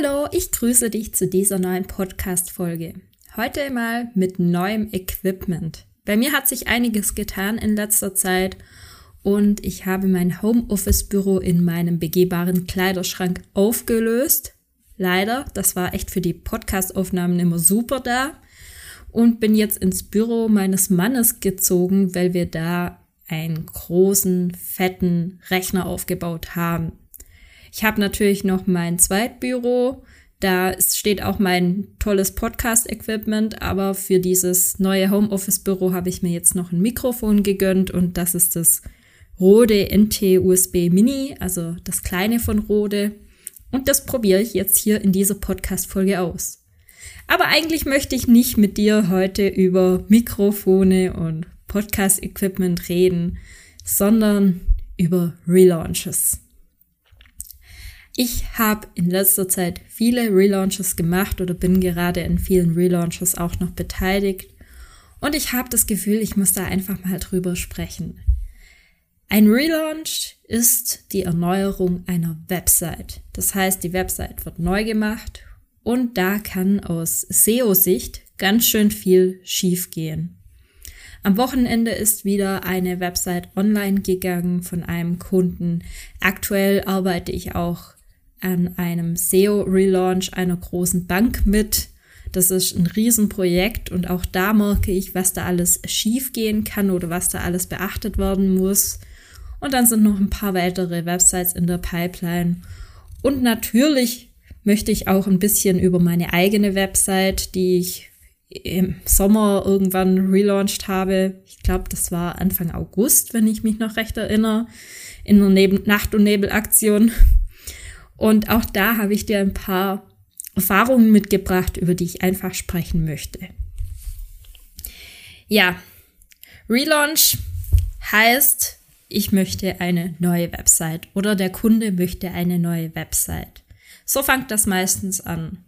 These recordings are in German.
Hallo, ich grüße dich zu dieser neuen Podcast-Folge. Heute mal mit neuem Equipment. Bei mir hat sich einiges getan in letzter Zeit und ich habe mein Homeoffice-Büro in meinem begehbaren Kleiderschrank aufgelöst. Leider, das war echt für die Podcast-Aufnahmen immer super da. Und bin jetzt ins Büro meines Mannes gezogen, weil wir da einen großen, fetten Rechner aufgebaut haben. Ich habe natürlich noch mein Zweitbüro. Da steht auch mein tolles Podcast-Equipment, aber für dieses neue Homeoffice-Büro habe ich mir jetzt noch ein Mikrofon gegönnt und das ist das Rode NT-USB Mini, also das kleine von Rode. Und das probiere ich jetzt hier in dieser Podcast-Folge aus. Aber eigentlich möchte ich nicht mit dir heute über Mikrofone und Podcast-Equipment reden, sondern über Relaunches. Ich habe in letzter Zeit viele Relaunches gemacht oder bin gerade in vielen Relaunches auch noch beteiligt. Und ich habe das Gefühl, ich muss da einfach mal drüber sprechen. Ein Relaunch ist die Erneuerung einer Website. Das heißt, die Website wird neu gemacht und da kann aus SEO-Sicht ganz schön viel schiefgehen. Am Wochenende ist wieder eine Website online gegangen von einem Kunden. Aktuell arbeite ich auch an einem SEO-Relaunch einer großen Bank mit. Das ist ein Riesenprojekt und auch da merke ich, was da alles schiefgehen kann oder was da alles beachtet werden muss. Und dann sind noch ein paar weitere Websites in der Pipeline. Und natürlich möchte ich auch ein bisschen über meine eigene Website, die ich im Sommer irgendwann relaunched habe. Ich glaube, das war Anfang August, wenn ich mich noch recht erinnere, in der Neb Nacht- und Nebelaktion. Und auch da habe ich dir ein paar Erfahrungen mitgebracht, über die ich einfach sprechen möchte. Ja, Relaunch heißt, ich möchte eine neue Website oder der Kunde möchte eine neue Website. So fängt das meistens an.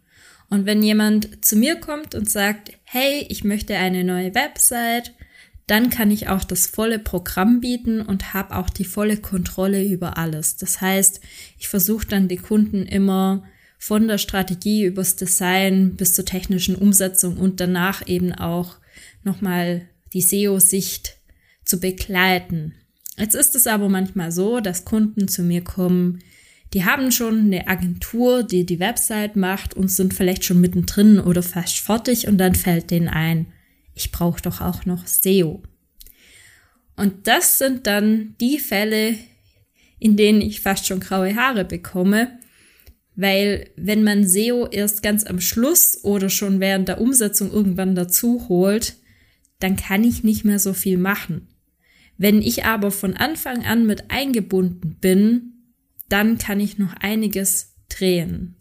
Und wenn jemand zu mir kommt und sagt, hey, ich möchte eine neue Website, dann kann ich auch das volle Programm bieten und habe auch die volle Kontrolle über alles. Das heißt, ich versuche dann die Kunden immer von der Strategie übers Design bis zur technischen Umsetzung und danach eben auch nochmal die SEO-Sicht zu begleiten. Jetzt ist es aber manchmal so, dass Kunden zu mir kommen, die haben schon eine Agentur, die die Website macht und sind vielleicht schon mittendrin oder fast fertig und dann fällt denen ein, ich brauche doch auch noch SEO. Und das sind dann die Fälle, in denen ich fast schon graue Haare bekomme, weil wenn man SEO erst ganz am Schluss oder schon während der Umsetzung irgendwann dazu holt, dann kann ich nicht mehr so viel machen. Wenn ich aber von Anfang an mit eingebunden bin, dann kann ich noch einiges drehen.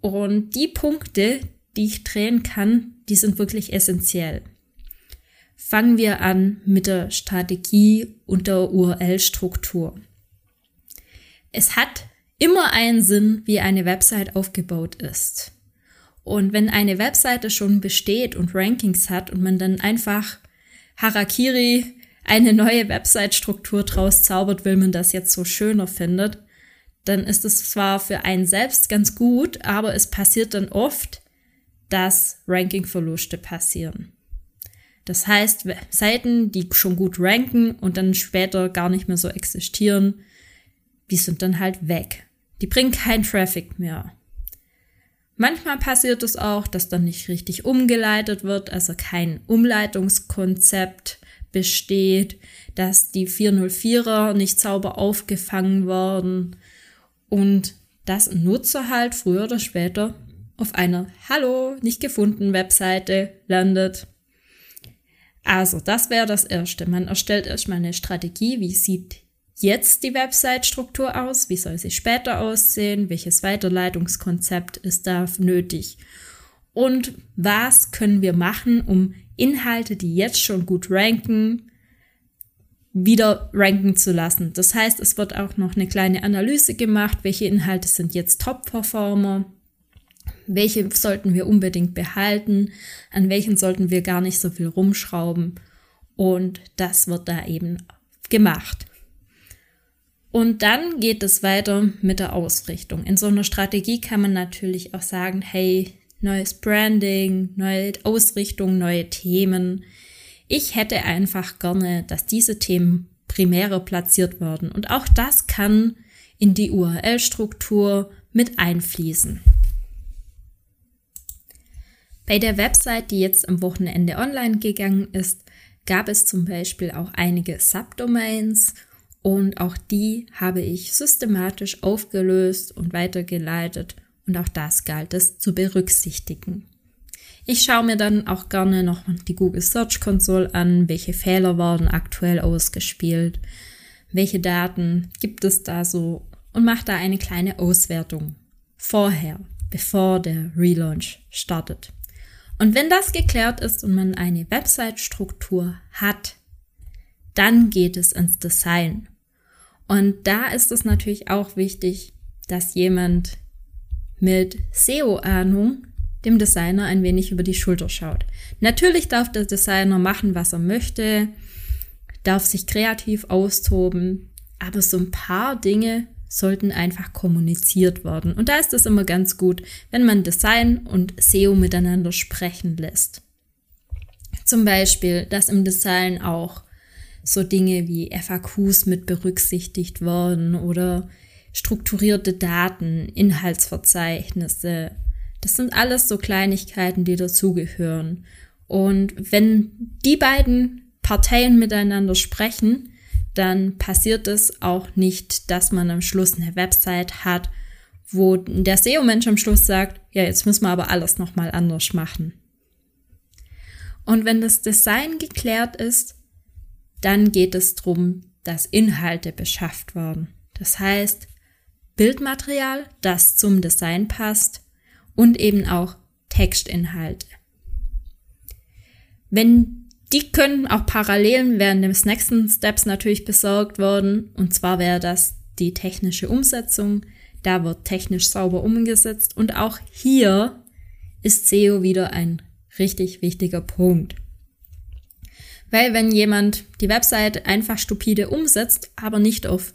Und die Punkte, die ich drehen kann, die sind wirklich essentiell. Fangen wir an mit der Strategie und der URL-Struktur. Es hat immer einen Sinn, wie eine Website aufgebaut ist. Und wenn eine Webseite schon besteht und Rankings hat und man dann einfach Harakiri eine neue Website-Struktur draus zaubert, weil man das jetzt so schöner findet, dann ist es zwar für einen selbst ganz gut, aber es passiert dann oft, dass Ranking-Verluste passieren. Das heißt, Seiten, die schon gut ranken und dann später gar nicht mehr so existieren, die sind dann halt weg. Die bringen keinen Traffic mehr. Manchmal passiert es auch, dass dann nicht richtig umgeleitet wird, also kein Umleitungskonzept besteht, dass die 404er nicht sauber aufgefangen werden und dass Nutzer halt früher oder später auf einer Hallo, nicht gefunden Webseite landet. Also, das wäre das Erste. Man erstellt erstmal eine Strategie, wie sieht jetzt die Website-Struktur aus? Wie soll sie später aussehen? Welches Weiterleitungskonzept ist da nötig? Und was können wir machen, um Inhalte, die jetzt schon gut ranken, wieder ranken zu lassen? Das heißt, es wird auch noch eine kleine Analyse gemacht, welche Inhalte sind jetzt Top-Performer, welche sollten wir unbedingt behalten, an welchen sollten wir gar nicht so viel rumschrauben. Und das wird da eben gemacht. Und dann geht es weiter mit der Ausrichtung. In so einer Strategie kann man natürlich auch sagen, hey, neues Branding, neue Ausrichtung, neue Themen. Ich hätte einfach gerne, dass diese Themen primärer platziert werden. Und auch das kann in die URL-Struktur mit einfließen. Bei der Website, die jetzt am Wochenende online gegangen ist, gab es zum Beispiel auch einige Subdomains und auch die habe ich systematisch aufgelöst und weitergeleitet und auch das galt es zu berücksichtigen. Ich schaue mir dann auch gerne noch die Google Search Console an, welche Fehler wurden aktuell ausgespielt, welche Daten gibt es da so und mache da eine kleine Auswertung vorher, bevor der Relaunch startet. Und wenn das geklärt ist und man eine Website-Struktur hat, dann geht es ins Design. Und da ist es natürlich auch wichtig, dass jemand mit SEO-Ahnung dem Designer ein wenig über die Schulter schaut. Natürlich darf der Designer machen, was er möchte, darf sich kreativ austoben, aber so ein paar Dinge sollten einfach kommuniziert werden. Und da ist es immer ganz gut, wenn man Design und SEO miteinander sprechen lässt. Zum Beispiel, dass im Design auch so Dinge wie FAQs mit berücksichtigt worden oder strukturierte Daten, Inhaltsverzeichnisse. Das sind alles so Kleinigkeiten, die dazugehören. Und wenn die beiden Parteien miteinander sprechen, dann passiert es auch nicht, dass man am Schluss eine Website hat, wo der SEO-Mensch am Schluss sagt, ja, jetzt müssen wir aber alles nochmal anders machen. Und wenn das Design geklärt ist, dann geht es darum, dass Inhalte beschafft werden. Das heißt, Bildmaterial, das zum Design passt und eben auch Textinhalte. Wenn die können auch parallel während des nächsten Steps natürlich besorgt worden. Und zwar wäre das die technische Umsetzung. Da wird technisch sauber umgesetzt. Und auch hier ist SEO wieder ein richtig wichtiger Punkt. Weil wenn jemand die Website einfach stupide umsetzt, aber nicht auf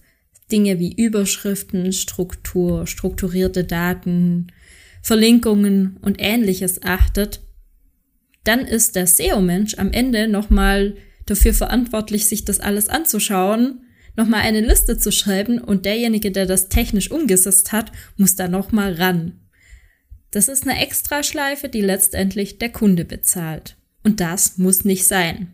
Dinge wie Überschriften, Struktur, strukturierte Daten, Verlinkungen und ähnliches achtet, dann ist der SEO-Mensch am Ende nochmal dafür verantwortlich, sich das alles anzuschauen, nochmal eine Liste zu schreiben und derjenige, der das technisch umgesetzt hat, muss da nochmal ran. Das ist eine Extraschleife, die letztendlich der Kunde bezahlt. Und das muss nicht sein.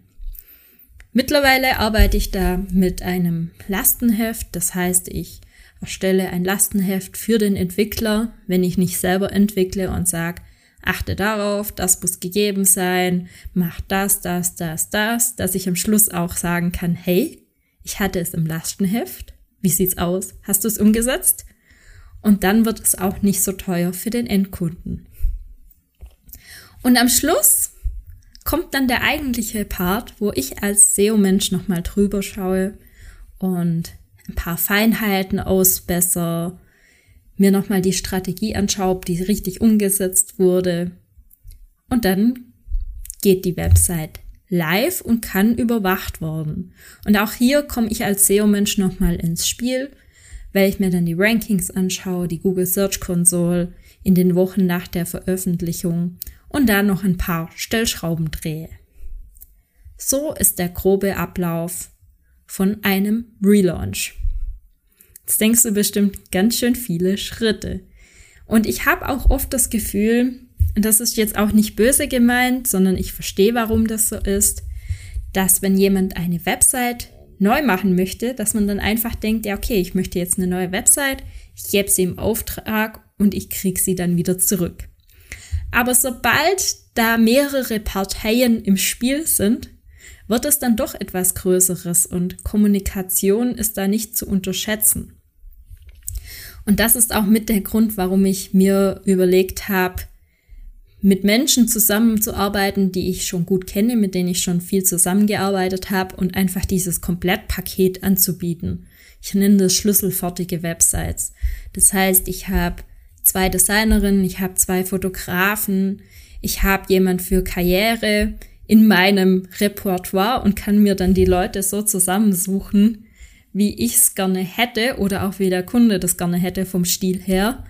Mittlerweile arbeite ich da mit einem Lastenheft, das heißt, ich erstelle ein Lastenheft für den Entwickler, wenn ich nicht selber entwickle und sage, achte darauf, das muss gegeben sein, mach das, das, das, das, dass ich am Schluss auch sagen kann, hey, ich hatte es im Lastenheft, wie sieht's aus? Hast du es umgesetzt? Und dann wird es auch nicht so teuer für den Endkunden. Und am Schluss kommt dann der eigentliche Part, wo ich als SEO-Mensch nochmal drüber schaue und ein paar Feinheiten ausbessere, mir nochmal die Strategie anschaue, ob die richtig umgesetzt wurde. Und dann geht die Website live und kann überwacht worden. Und auch hier komme ich als SEO-Mensch nochmal ins Spiel, weil ich mir dann die Rankings anschaue, die Google Search Console in den Wochen nach der Veröffentlichung und dann noch ein paar Stellschrauben drehe. So ist der grobe Ablauf von einem Relaunch. Jetzt denkst du bestimmt ganz schön viele Schritte. Und ich habe auch oft das Gefühl, das ist jetzt auch nicht böse gemeint, sondern ich verstehe, warum das so ist, dass wenn jemand eine Website neu machen möchte, dass man dann einfach denkt, ja, okay, ich möchte jetzt eine neue Website, ich gebe sie im Auftrag und ich kriege sie dann wieder zurück. Aber sobald da mehrere Parteien im Spiel sind wird es dann doch etwas Größeres und Kommunikation ist da nicht zu unterschätzen. Und das ist auch mit der Grund, warum ich mir überlegt habe, mit Menschen zusammenzuarbeiten, die ich schon gut kenne, mit denen ich schon viel zusammengearbeitet habe und einfach dieses Komplettpaket anzubieten. Ich nenne das schlüsselfertige Websites. Das heißt, ich habe zwei Designerinnen, ich habe zwei Fotografen, ich habe jemand für Karriere in meinem Repertoire und kann mir dann die Leute so zusammensuchen, wie ich es gerne hätte oder auch wie der Kunde das gerne hätte vom Stil her.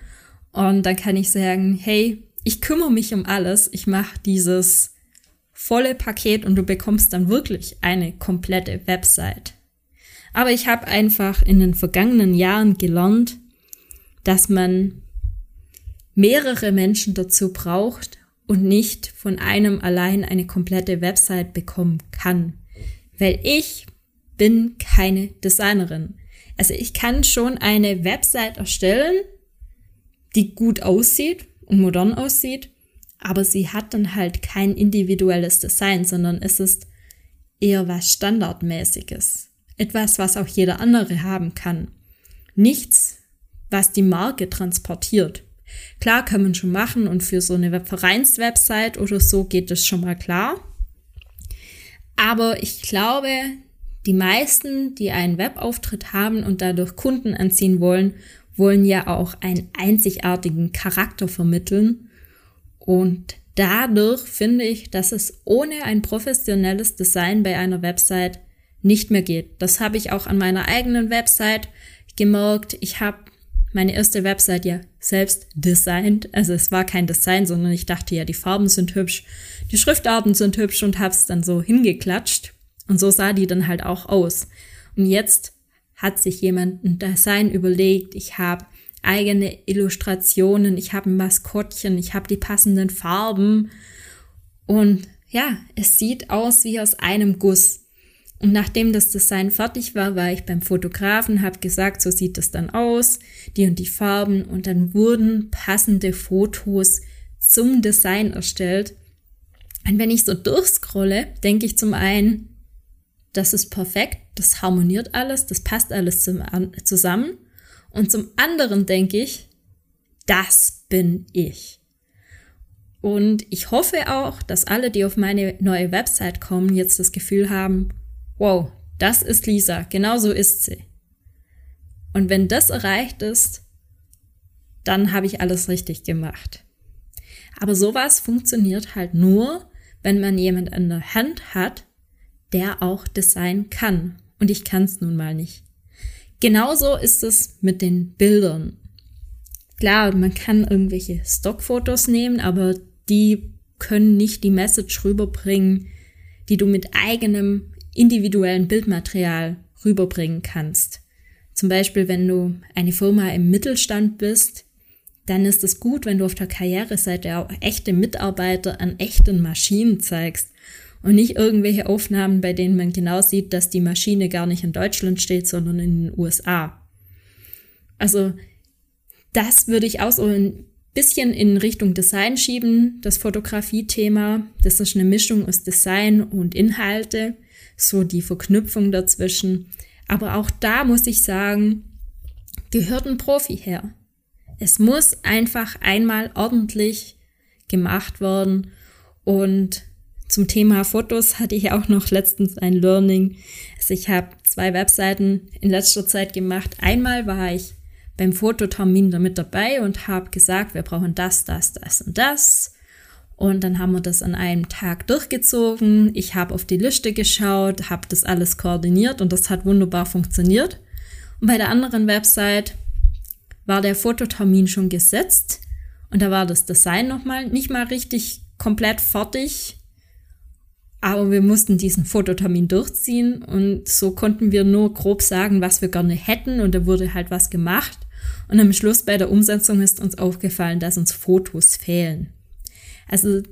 Und dann kann ich sagen, hey, ich kümmere mich um alles, ich mache dieses volle Paket und du bekommst dann wirklich eine komplette Website. Aber ich habe einfach in den vergangenen Jahren gelernt, dass man mehrere Menschen dazu braucht und nicht von einem allein eine komplette Website bekommen kann. Weil ich bin keine Designerin. Also ich kann schon eine Website erstellen, die gut aussieht und modern aussieht, aber sie hat dann halt kein individuelles Design, sondern es ist eher was Standardmäßiges. Etwas, was auch jeder andere haben kann. Nichts, was die Marke transportiert. Klar kann man schon machen und für so eine Vereinswebsite oder so geht es schon mal klar. Aber ich glaube, die meisten, die einen Webauftritt haben und dadurch Kunden anziehen wollen, wollen ja auch einen einzigartigen Charakter vermitteln. Und dadurch finde ich, dass es ohne ein professionelles Design bei einer Website nicht mehr geht. Das habe ich auch an meiner eigenen Website gemerkt. Ich habe meine erste Website ja selbst designt. Also es war kein Design, sondern ich dachte ja, die Farben sind hübsch, die Schriftarten sind hübsch und habe es dann so hingeklatscht. Und so sah die dann halt auch aus. Und jetzt hat sich jemand ein Design überlegt. Ich habe eigene Illustrationen, ich habe ein Maskottchen, ich habe die passenden Farben. Und ja, es sieht aus wie aus einem Guss. Und nachdem das Design fertig war, war ich beim Fotografen, habe gesagt, so sieht es dann aus, die und die Farben. Und dann wurden passende Fotos zum Design erstellt. Und wenn ich so durchscrolle, denke ich zum einen, das ist perfekt, das harmoniert alles, das passt alles zum, zusammen. Und zum anderen denke ich, das bin ich. Und ich hoffe auch, dass alle, die auf meine neue Website kommen, jetzt das Gefühl haben, wow, das ist Lisa, genau so ist sie. Und wenn das erreicht ist, dann habe ich alles richtig gemacht. Aber sowas funktioniert halt nur, wenn man jemand an der Hand hat, der auch Design kann. Und ich kann es nun mal nicht. Genauso ist es mit den Bildern. Klar, man kann irgendwelche Stockfotos nehmen, aber die können nicht die Message rüberbringen, die du mit eigenem individuellen Bildmaterial rüberbringen kannst. Zum Beispiel, wenn du eine Firma im Mittelstand bist, dann ist es gut, wenn du auf der Karriereseite auch echte Mitarbeiter an echten Maschinen zeigst und nicht irgendwelche Aufnahmen, bei denen man genau sieht, dass die Maschine gar nicht in Deutschland steht, sondern in den USA. Also das würde ich auch so ein bisschen in Richtung Design schieben, das Fotografie-Thema. Das ist eine Mischung aus Design und Inhalte, so die Verknüpfung dazwischen. Aber auch da muss ich sagen, gehört ein Profi her. Es muss einfach einmal ordentlich gemacht werden und zum Thema Fotos hatte ich auch noch letztens ein Learning. Also ich habe zwei Webseiten in letzter Zeit gemacht. Einmal war ich beim Fototermin damit dabei und habe gesagt, wir brauchen das, das, das und das. Und dann haben wir das an einem Tag durchgezogen. Ich habe auf die Liste geschaut, habe das alles koordiniert und das hat wunderbar funktioniert. Und bei der anderen Website war der Fototermin schon gesetzt und da war das Design nochmal nicht mal richtig komplett fertig. Aber wir mussten diesen Fototermin durchziehen und so konnten wir nur grob sagen, was wir gerne hätten und da wurde halt was gemacht. Und am Schluss bei der Umsetzung ist uns aufgefallen, dass uns Fotos fehlen. Also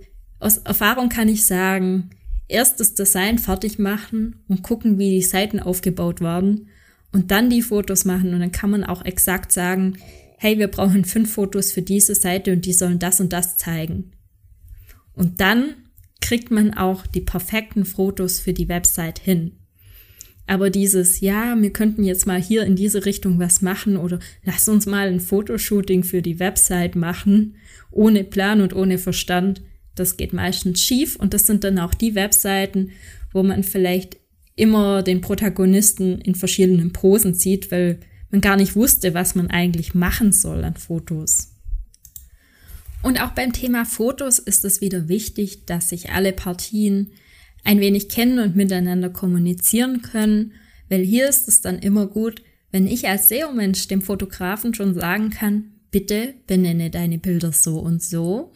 aus Erfahrung kann ich sagen, erst das Design fertig machen und gucken, wie die Seiten aufgebaut waren und dann die Fotos machen und dann kann man auch exakt sagen, hey, wir brauchen fünf Fotos für diese Seite und die sollen das und das zeigen. Und dann kriegt man auch die perfekten Fotos für die Website hin. Aber dieses, ja, wir könnten jetzt mal hier in diese Richtung was machen oder lass uns mal ein Fotoshooting für die Website machen, ohne Plan und ohne Verstand, das geht meistens schief und das sind dann auch die Webseiten, wo man vielleicht immer den Protagonisten in verschiedenen Posen sieht, weil man gar nicht wusste, was man eigentlich machen soll an Fotos. Und auch beim Thema Fotos ist es wieder wichtig, dass sich alle Partien ein wenig kennen und miteinander kommunizieren können, weil hier ist es dann immer gut, wenn ich als SEO-Mensch dem Fotografen schon sagen kann, bitte benenne deine Bilder so und so,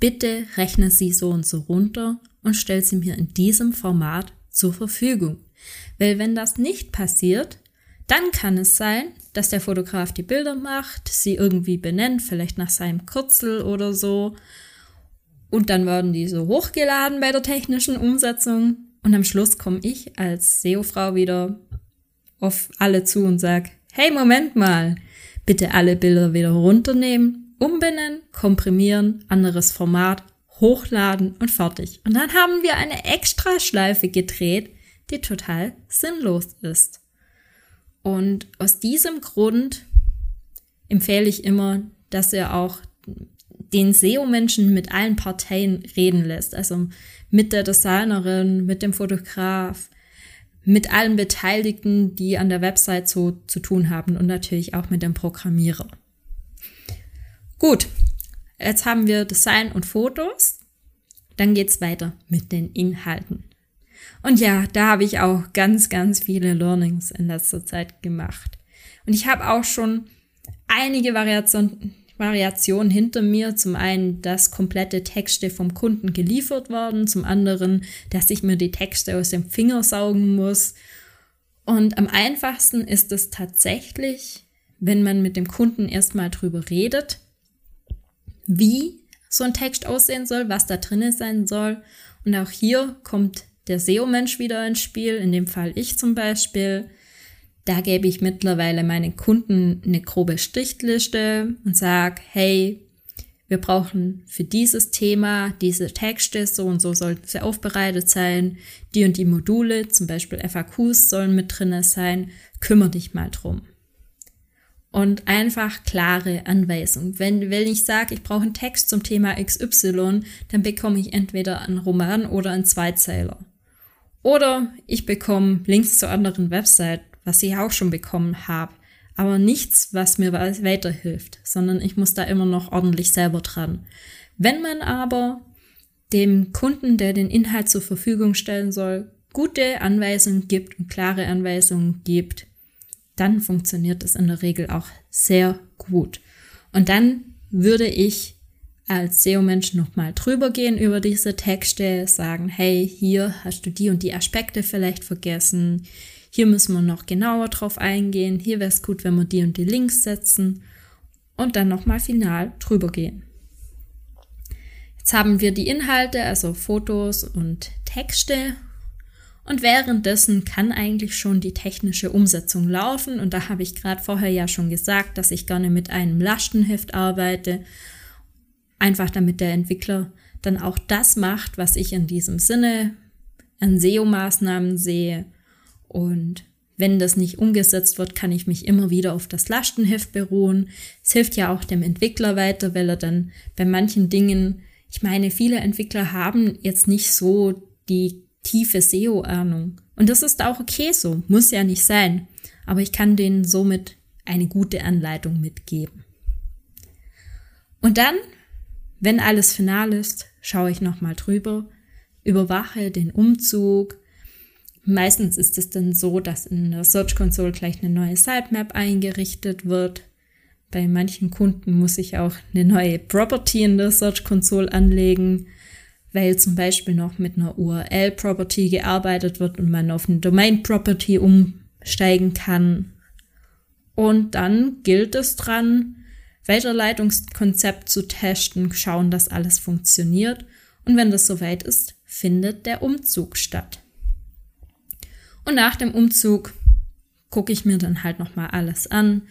bitte rechne sie so und so runter und stell sie mir in diesem Format zur Verfügung. Weil wenn das nicht passiert, dann kann es sein, dass der Fotograf die Bilder macht, sie irgendwie benennt, vielleicht nach seinem Kürzel oder so. Und dann werden die so hochgeladen bei der technischen Umsetzung. Und am Schluss komme ich als SEO-Frau wieder auf alle zu und sage, hey, Moment mal, bitte alle Bilder wieder runternehmen, umbenennen, komprimieren, anderes Format, hochladen und fertig. Und dann haben wir eine Extraschleife gedreht, die total sinnlos ist. Und aus diesem Grund empfehle ich immer, dass ihr auch den SEO-Menschen mit allen Parteien reden lässt. Also mit der Designerin, mit dem Fotograf, mit allen Beteiligten, die an der Website so zu tun haben und natürlich auch mit dem Programmierer. Gut, jetzt haben wir Design und Fotos. Dann geht's weiter mit den Inhalten. Und ja, da habe ich auch ganz, ganz viele Learnings in letzter Zeit gemacht. Und ich habe auch schon einige Variationen, Variationen hinter mir. Zum einen, dass komplette Texte vom Kunden geliefert werden. Zum anderen, dass ich mir die Texte aus dem Finger saugen muss. Und am einfachsten ist es tatsächlich, wenn man mit dem Kunden erstmal drüber redet, wie so ein Text aussehen soll, was da drinnen sein soll. Und auch hier kommt der SEO-Mensch wieder ins Spiel, in dem Fall ich zum Beispiel. Da gebe ich mittlerweile meinen Kunden eine grobe Strichliste und sage, hey, wir brauchen für dieses Thema diese Texte, so und so sollten sie aufbereitet sein. Die und die Module, zum Beispiel FAQs, sollen mit drinne sein. Kümmer dich mal drum und einfach klare Anweisungen. Wenn, wenn ich sage, ich brauche einen Text zum Thema XY, dann bekomme ich entweder einen Roman oder einen Zweizeiler. Oder ich bekomme Links zu anderen Websites, was ich auch schon bekommen habe. Aber nichts, was mir weiterhilft, sondern ich muss da immer noch ordentlich selber dran. Wenn man aber dem Kunden, der den Inhalt zur Verfügung stellen soll, gute Anweisungen gibt und klare Anweisungen gibt, dann funktioniert es in der Regel auch sehr gut. Und dann würde ich als SEO-Mensch nochmal drüber gehen über diese Texte, sagen, hey, hier hast du die und die Aspekte vielleicht vergessen, hier müssen wir noch genauer drauf eingehen, hier wäre es gut, wenn wir die und die Links setzen und dann nochmal final drüber gehen. Jetzt haben wir die Inhalte, also Fotos und Texte und währenddessen kann eigentlich schon die technische Umsetzung laufen. Und da habe ich gerade vorher ja schon gesagt, dass ich gerne mit einem Lastenheft arbeite. Einfach damit der Entwickler dann auch das macht, was ich in diesem Sinne an SEO-Maßnahmen sehe. Und wenn das nicht umgesetzt wird, kann ich mich immer wieder auf das Lastenheft beruhen. Es hilft ja auch dem Entwickler weiter, weil er dann bei manchen Dingen, ich meine, viele Entwickler haben jetzt nicht so die tiefe SEO-Ahnung. Und das ist auch okay so, muss ja nicht sein. Aber ich kann denen somit eine gute Anleitung mitgeben. Und dann, wenn alles final ist, schaue ich nochmal drüber, überwache den Umzug. Meistens ist es dann so, dass in der Search Console gleich eine neue Sitemap eingerichtet wird. Bei manchen Kunden muss ich auch eine neue Property in der Search Console anlegen weil zum Beispiel noch mit einer URL-Property gearbeitet wird und man auf eine Domain-Property umsteigen kann. Und dann gilt es dran, Weiterleitungskonzept zu testen, schauen, dass alles funktioniert. Und wenn das soweit ist, findet der Umzug statt. Und nach dem Umzug gucke ich mir dann halt nochmal alles an,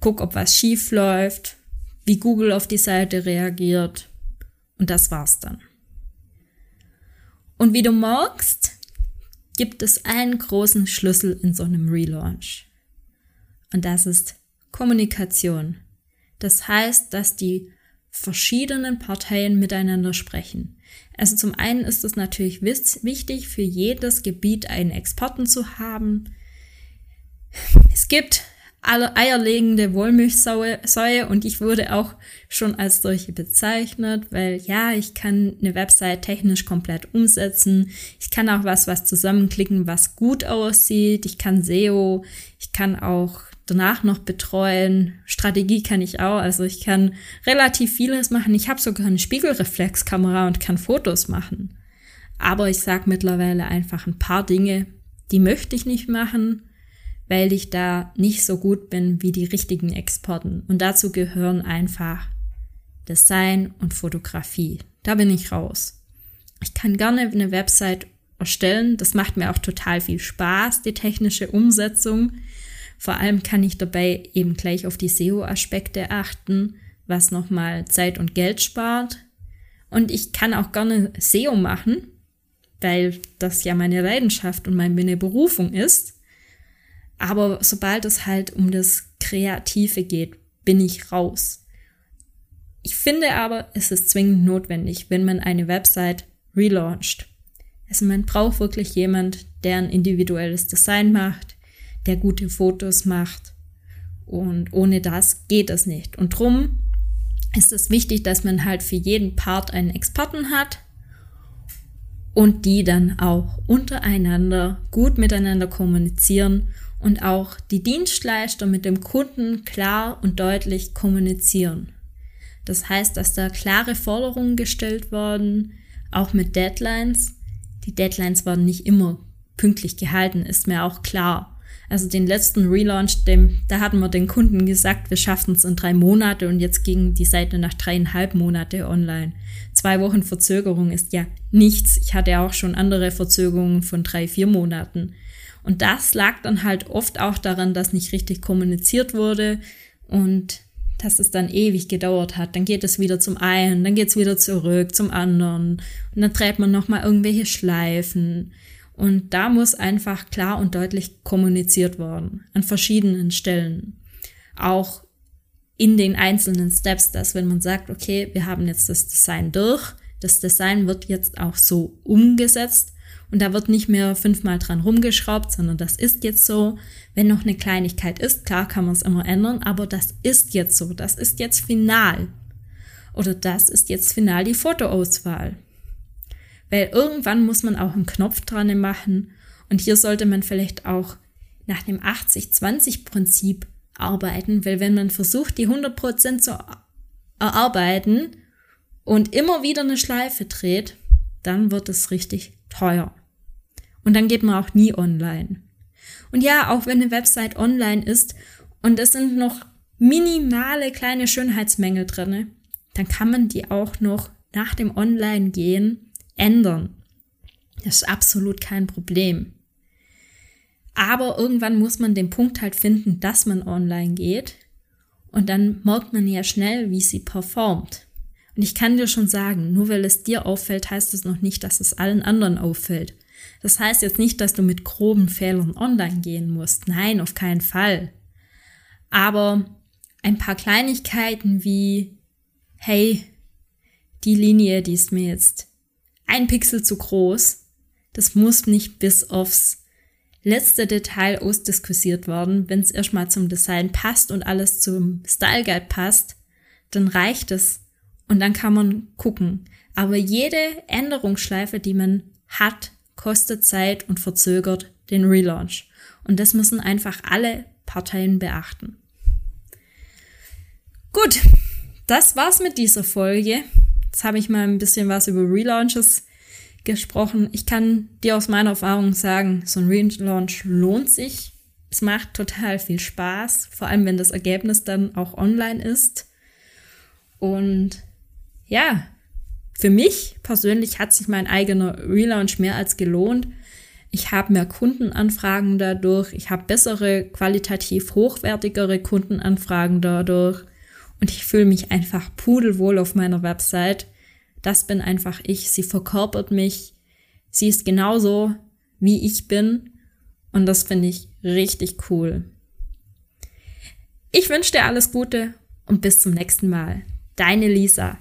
gucke, ob was schief läuft, wie Google auf die Seite reagiert. Und das war's dann. Und wie du merkst, gibt es einen großen Schlüssel in so einem Relaunch. Und das ist Kommunikation. Das heißt, dass die verschiedenen Parteien miteinander sprechen. Also zum einen ist es natürlich wichtig, für jedes Gebiet einen Experten zu haben. Es gibt alle eierlegende Wollmilchsäue und ich wurde auch schon als solche bezeichnet, weil ja, ich kann eine Website technisch komplett umsetzen. Ich kann auch was, was zusammenklicken, was gut aussieht. Ich kann SEO. Ich kann auch danach noch betreuen. Strategie kann ich auch. Also ich kann relativ vieles machen. Ich habe sogar eine Spiegelreflexkamera und kann Fotos machen. Aber ich sag mittlerweile einfach ein paar Dinge, die möchte ich nicht machen weil ich da nicht so gut bin wie die richtigen Experten. Und dazu gehören einfach Design und Fotografie. Da bin ich raus. Ich kann gerne eine Website erstellen. Das macht mir auch total viel Spaß, die technische Umsetzung. Vor allem kann ich dabei eben gleich auf die SEO-Aspekte achten, was nochmal Zeit und Geld spart. Und ich kann auch gerne SEO machen, weil das ja meine Leidenschaft und meine Berufung ist. Aber sobald es halt um das Kreative geht, bin ich raus. Ich finde aber, es ist zwingend notwendig, wenn man eine Website relauncht. Also man braucht wirklich jemand, der ein individuelles Design macht, der gute Fotos macht. Und ohne das geht es nicht. Und drum ist es wichtig, dass man halt für jeden Part einen Experten hat und die dann auch untereinander gut miteinander kommunizieren und auch die Dienstleister mit dem Kunden klar und deutlich kommunizieren. Das heißt, dass da klare Forderungen gestellt worden, auch mit Deadlines. Die Deadlines waren nicht immer pünktlich gehalten, ist mir auch klar. Also den letzten Relaunch, dem, da hatten wir den Kunden gesagt, wir schaffen es in drei Monate und jetzt ging die Seite nach dreieinhalb Monate online. Zwei Wochen Verzögerung ist ja nichts. Ich hatte auch schon andere Verzögerungen von drei, vier Monaten. Und das lag dann halt oft auch daran, dass nicht richtig kommuniziert wurde und dass es dann ewig gedauert hat. Dann geht es wieder zum einen, dann geht es wieder zurück zum anderen und dann trägt man nochmal irgendwelche Schleifen. Und da muss einfach klar und deutlich kommuniziert worden an verschiedenen Stellen. Auch in den einzelnen Steps, dass wenn man sagt, okay, wir haben jetzt das Design durch, das Design wird jetzt auch so umgesetzt und da wird nicht mehr fünfmal dran rumgeschraubt, sondern das ist jetzt so. Wenn noch eine Kleinigkeit ist, klar kann man es immer ändern, aber das ist jetzt so. Das ist jetzt final. Oder das ist jetzt final die Fotoauswahl. Weil irgendwann muss man auch einen Knopf dran machen. Und hier sollte man vielleicht auch nach dem 80-20-Prinzip arbeiten, weil wenn man versucht, die 100% zu erarbeiten und immer wieder eine Schleife dreht, dann wird es richtig teuer. Und dann geht man auch nie online. Und ja, auch wenn eine Website online ist und es sind noch minimale kleine Schönheitsmängel drinne, dann kann man die auch noch nach dem Online-Gehen ändern. Das ist absolut kein Problem. Aber irgendwann muss man den Punkt halt finden, dass man online geht. Und dann merkt man ja schnell, wie sie performt. Und ich kann dir schon sagen, nur weil es dir auffällt, heißt es noch nicht, dass es allen anderen auffällt. Das heißt jetzt nicht, dass du mit groben Fehlern online gehen musst. Nein, auf keinen Fall. Aber ein paar Kleinigkeiten wie, hey, die Linie, die ist mir jetzt ein Pixel zu groß. Das muss nicht bis aufs letzte Detail ausdiskutiert werden. Wenn es erstmal zum Design passt und alles zum Style Guide passt, dann reicht es. Und dann kann man gucken. Aber jede Änderungsschleife, die man hat, kostet Zeit und verzögert den Relaunch. Und das müssen einfach alle Parteien beachten. Gut, das war's mit dieser Folge. Jetzt habe ich mal ein bisschen was über Relaunches gesprochen. Ich kann dir aus meiner Erfahrung sagen, so ein Relaunch lohnt sich. Es macht total viel Spaß, vor allem wenn das Ergebnis dann auch online ist. Und ja, für mich persönlich hat sich mein eigener Relaunch mehr als gelohnt. Ich habe mehr Kundenanfragen dadurch, ich habe bessere, qualitativ hochwertigere Kundenanfragen dadurch und ich fühle mich einfach pudelwohl auf meiner Website. Das bin einfach ich, sie verkörpert mich. Sie ist genauso, wie ich bin. Und das finde ich richtig cool. Ich wünsche dir alles Gute und bis zum nächsten Mal. Deine Lisa.